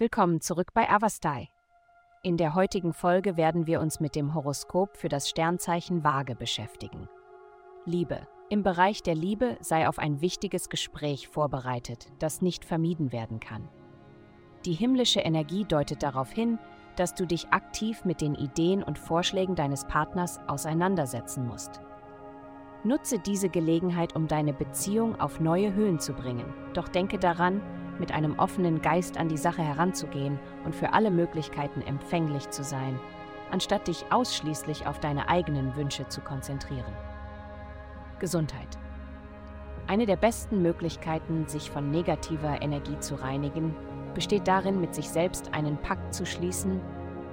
Willkommen zurück bei Avastai. In der heutigen Folge werden wir uns mit dem Horoskop für das Sternzeichen Waage beschäftigen. Liebe. Im Bereich der Liebe sei auf ein wichtiges Gespräch vorbereitet, das nicht vermieden werden kann. Die himmlische Energie deutet darauf hin, dass du dich aktiv mit den Ideen und Vorschlägen deines Partners auseinandersetzen musst. Nutze diese Gelegenheit, um deine Beziehung auf neue Höhen zu bringen. Doch denke daran, mit einem offenen Geist an die Sache heranzugehen und für alle Möglichkeiten empfänglich zu sein, anstatt dich ausschließlich auf deine eigenen Wünsche zu konzentrieren. Gesundheit. Eine der besten Möglichkeiten, sich von negativer Energie zu reinigen, besteht darin, mit sich selbst einen Pakt zu schließen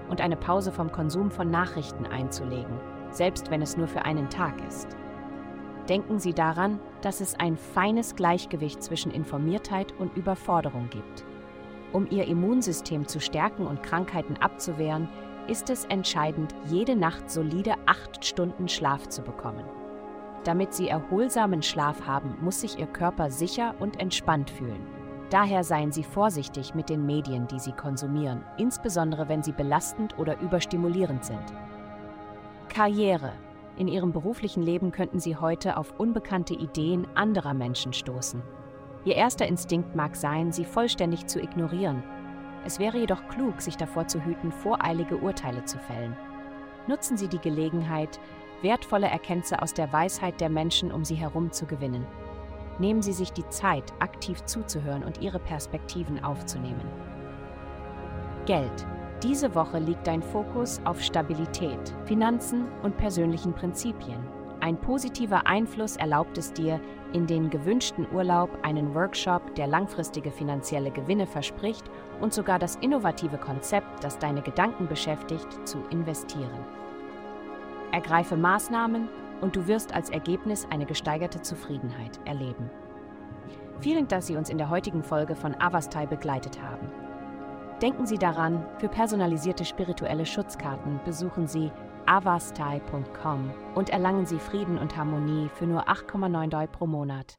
und eine Pause vom Konsum von Nachrichten einzulegen, selbst wenn es nur für einen Tag ist. Denken Sie daran, dass es ein feines Gleichgewicht zwischen Informiertheit und Überforderung gibt. Um Ihr Immunsystem zu stärken und Krankheiten abzuwehren, ist es entscheidend, jede Nacht solide acht Stunden Schlaf zu bekommen. Damit Sie erholsamen Schlaf haben, muss sich Ihr Körper sicher und entspannt fühlen. Daher seien Sie vorsichtig mit den Medien, die Sie konsumieren, insbesondere wenn sie belastend oder überstimulierend sind. Karriere. In Ihrem beruflichen Leben könnten Sie heute auf unbekannte Ideen anderer Menschen stoßen. Ihr erster Instinkt mag sein, sie vollständig zu ignorieren. Es wäre jedoch klug, sich davor zu hüten, voreilige Urteile zu fällen. Nutzen Sie die Gelegenheit, wertvolle Erkenntnisse aus der Weisheit der Menschen um Sie herum zu gewinnen. Nehmen Sie sich die Zeit, aktiv zuzuhören und Ihre Perspektiven aufzunehmen. Geld. Diese Woche liegt dein Fokus auf Stabilität, Finanzen und persönlichen Prinzipien. Ein positiver Einfluss erlaubt es dir, in den gewünschten Urlaub einen Workshop, der langfristige finanzielle Gewinne verspricht und sogar das innovative Konzept, das deine Gedanken beschäftigt, zu investieren. Ergreife Maßnahmen, und du wirst als Ergebnis eine gesteigerte Zufriedenheit erleben. Vielen Dank, dass Sie uns in der heutigen Folge von Avastai begleitet haben. Denken Sie daran, für personalisierte spirituelle Schutzkarten besuchen Sie avastai.com und erlangen Sie Frieden und Harmonie für nur 8,9 Doi pro Monat.